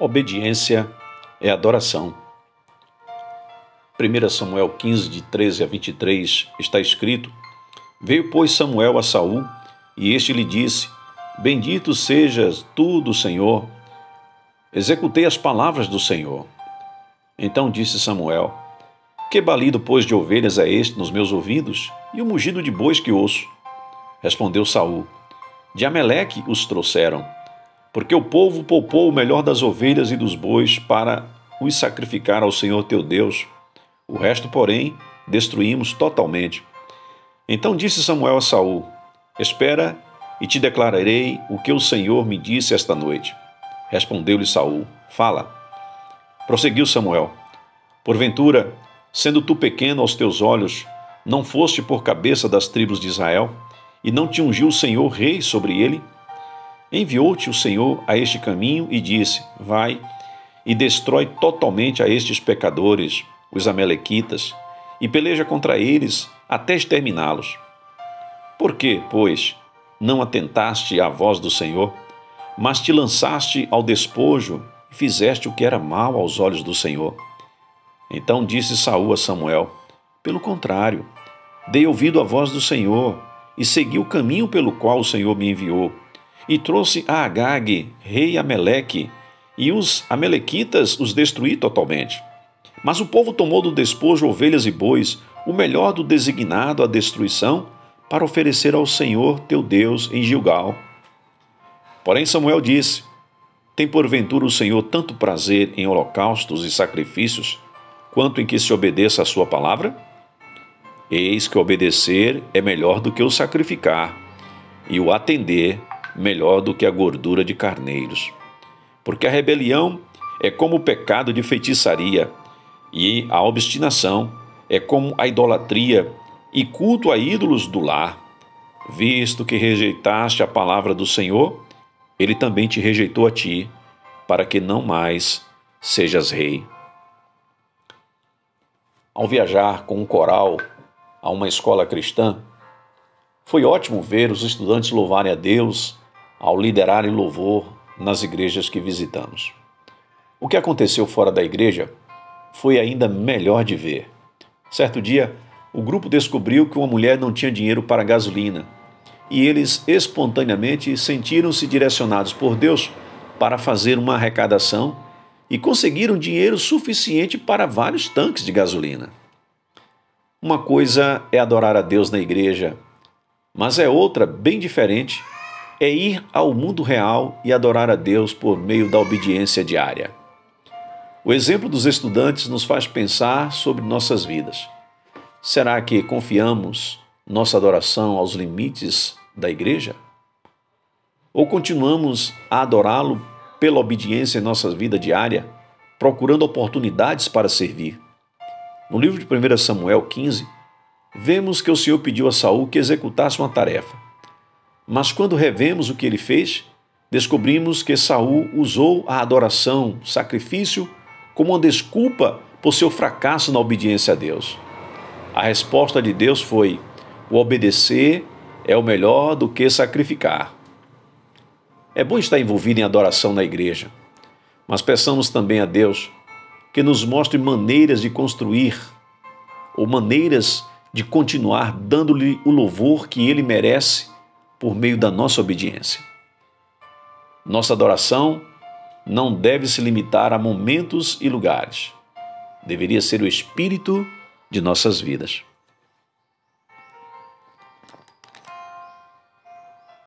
Obediência é adoração. 1 Samuel 15, de 13 a 23, está escrito: Veio, pois, Samuel a Saul, e este lhe disse: Bendito sejas tu do Senhor. Executei as palavras do Senhor. Então disse Samuel: Que balido, pois, de ovelhas é este nos meus ouvidos, e o mugido de bois que ouço? Respondeu Saul: De Ameleque os trouxeram porque o povo poupou o melhor das ovelhas e dos bois para os sacrificar ao Senhor teu Deus. O resto, porém, destruímos totalmente. Então disse Samuel a Saul: Espera e te declararei o que o Senhor me disse esta noite. Respondeu-lhe Saul: Fala. Prosseguiu Samuel: Porventura, sendo tu pequeno aos teus olhos, não foste por cabeça das tribos de Israel, e não te ungiu o Senhor rei sobre ele? Enviou-te o Senhor a este caminho e disse: Vai e destrói totalmente a estes pecadores, os Amalequitas, e peleja contra eles até exterminá-los. Por que, pois, não atentaste à voz do Senhor, mas te lançaste ao despojo e fizeste o que era mal aos olhos do Senhor? Então disse Saul a Samuel: Pelo contrário, dei ouvido à voz do Senhor e segui o caminho pelo qual o Senhor me enviou e trouxe a Agag, rei Ameleque, e os Amalequitas os destruí totalmente. Mas o povo tomou do despojo ovelhas e bois, o melhor do designado à destruição, para oferecer ao Senhor teu Deus em Gilgal. Porém Samuel disse: Tem porventura o Senhor tanto prazer em holocaustos e sacrifícios, quanto em que se obedeça a sua palavra? Eis que obedecer é melhor do que o sacrificar, e o atender melhor do que a gordura de carneiros. Porque a rebelião é como o pecado de feitiçaria, e a obstinação é como a idolatria e culto a ídolos do lar. Visto que rejeitaste a palavra do Senhor, ele também te rejeitou a ti, para que não mais sejas rei. Ao viajar com um coral a uma escola cristã, foi ótimo ver os estudantes louvarem a Deus ao liderarem louvor nas igrejas que visitamos. O que aconteceu fora da igreja foi ainda melhor de ver. Certo dia, o grupo descobriu que uma mulher não tinha dinheiro para gasolina e eles espontaneamente sentiram-se direcionados por Deus para fazer uma arrecadação e conseguiram dinheiro suficiente para vários tanques de gasolina. Uma coisa é adorar a Deus na igreja, mas é outra bem diferente é ir ao mundo real e adorar a Deus por meio da obediência diária. O exemplo dos estudantes nos faz pensar sobre nossas vidas. Será que confiamos nossa adoração aos limites da igreja? Ou continuamos a adorá-lo pela obediência em nossa vida diária, procurando oportunidades para servir? No livro de 1 Samuel 15, vemos que o Senhor pediu a Saul que executasse uma tarefa. Mas quando revemos o que ele fez, descobrimos que Saul usou a adoração, sacrifício, como uma desculpa por seu fracasso na obediência a Deus. A resposta de Deus foi: o obedecer é o melhor do que sacrificar. É bom estar envolvido em adoração na igreja, mas peçamos também a Deus que nos mostre maneiras de construir ou maneiras de continuar dando-lhe o louvor que ele merece por meio da nossa obediência. Nossa adoração não deve se limitar a momentos e lugares. Deveria ser o espírito de nossas vidas.